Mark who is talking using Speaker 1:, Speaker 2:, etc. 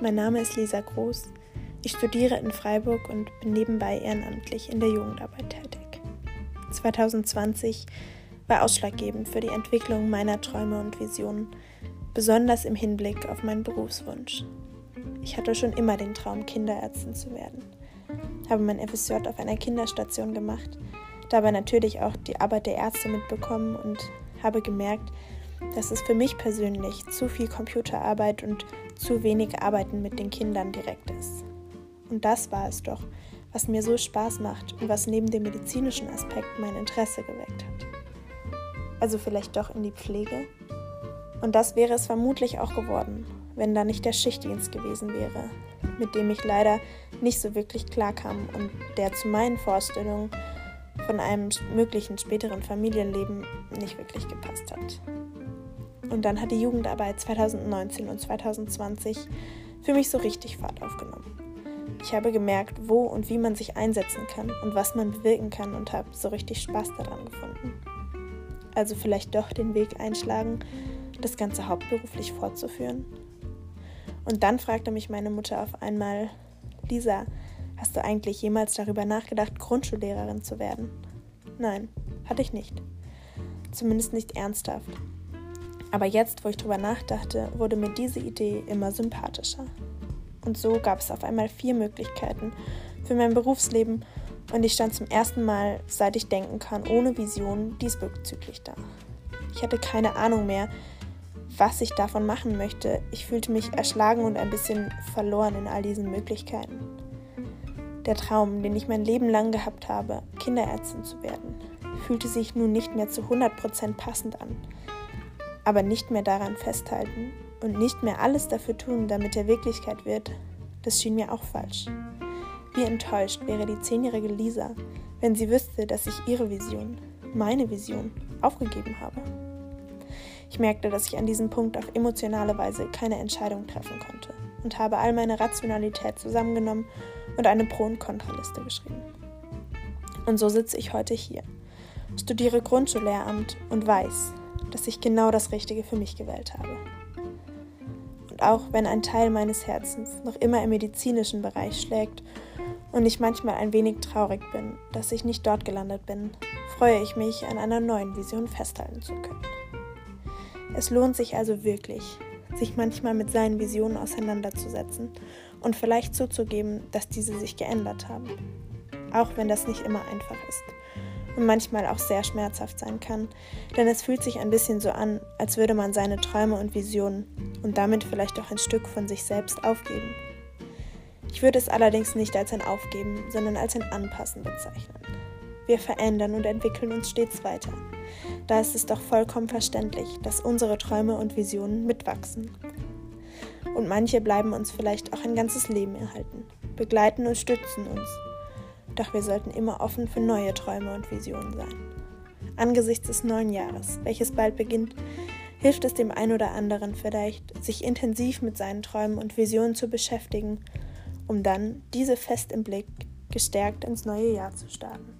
Speaker 1: Mein Name ist Lisa Groß. Ich studiere in Freiburg und bin nebenbei ehrenamtlich in der Jugendarbeit tätig. 2020 war ausschlaggebend für die Entwicklung meiner Träume und Visionen, besonders im Hinblick auf meinen Berufswunsch. Ich hatte schon immer den Traum, Kinderärztin zu werden, habe mein FSJ auf einer Kinderstation gemacht, dabei natürlich auch die Arbeit der Ärzte mitbekommen und habe gemerkt, dass es für mich persönlich zu viel Computerarbeit und zu wenig Arbeiten mit den Kindern direkt ist. Und das war es doch, was mir so Spaß macht und was neben dem medizinischen Aspekt mein Interesse geweckt hat. Also vielleicht doch in die Pflege? Und das wäre es vermutlich auch geworden, wenn da nicht der Schichtdienst gewesen wäre, mit dem ich leider nicht so wirklich klarkam und der zu meinen Vorstellungen von einem möglichen späteren Familienleben nicht wirklich gepasst hat. Und dann hat die Jugendarbeit 2019 und 2020 für mich so richtig Fahrt aufgenommen. Ich habe gemerkt, wo und wie man sich einsetzen kann und was man bewirken kann und habe so richtig Spaß daran gefunden. Also vielleicht doch den Weg einschlagen, das Ganze hauptberuflich fortzuführen. Und dann fragte mich meine Mutter auf einmal, Lisa, hast du eigentlich jemals darüber nachgedacht, Grundschullehrerin zu werden? Nein, hatte ich nicht. Zumindest nicht ernsthaft. Aber jetzt, wo ich drüber nachdachte, wurde mir diese Idee immer sympathischer. Und so gab es auf einmal vier Möglichkeiten für mein Berufsleben und ich stand zum ersten Mal, seit ich denken kann, ohne Vision diesbezüglich da. Ich hatte keine Ahnung mehr, was ich davon machen möchte. Ich fühlte mich erschlagen und ein bisschen verloren in all diesen Möglichkeiten. Der Traum, den ich mein Leben lang gehabt habe, Kinderärztin zu werden, fühlte sich nun nicht mehr zu 100% passend an aber nicht mehr daran festhalten und nicht mehr alles dafür tun, damit er Wirklichkeit wird, das schien mir auch falsch. Wie enttäuscht wäre die zehnjährige Lisa, wenn sie wüsste, dass ich ihre Vision, meine Vision, aufgegeben habe. Ich merkte, dass ich an diesem Punkt auf emotionale Weise keine Entscheidung treffen konnte und habe all meine Rationalität zusammengenommen und eine Pro- und Kontraliste geschrieben. Und so sitze ich heute hier, studiere Grundschullehramt und weiß, dass ich genau das Richtige für mich gewählt habe. Und auch wenn ein Teil meines Herzens noch immer im medizinischen Bereich schlägt und ich manchmal ein wenig traurig bin, dass ich nicht dort gelandet bin, freue ich mich, an einer neuen Vision festhalten zu können. Es lohnt sich also wirklich, sich manchmal mit seinen Visionen auseinanderzusetzen und vielleicht zuzugeben, dass diese sich geändert haben. Auch wenn das nicht immer einfach ist und manchmal auch sehr schmerzhaft sein kann, denn es fühlt sich ein bisschen so an, als würde man seine Träume und Visionen und damit vielleicht auch ein Stück von sich selbst aufgeben. Ich würde es allerdings nicht als ein Aufgeben, sondern als ein Anpassen bezeichnen. Wir verändern und entwickeln uns stets weiter. Da ist es doch vollkommen verständlich, dass unsere Träume und Visionen mitwachsen. Und manche bleiben uns vielleicht auch ein ganzes Leben erhalten, begleiten und stützen uns, doch wir sollten immer offen für neue Träume und Visionen sein. Angesichts des neuen Jahres, welches bald beginnt, hilft es dem einen oder anderen vielleicht, sich intensiv mit seinen Träumen und Visionen zu beschäftigen, um dann diese fest im Blick gestärkt ins neue Jahr zu starten.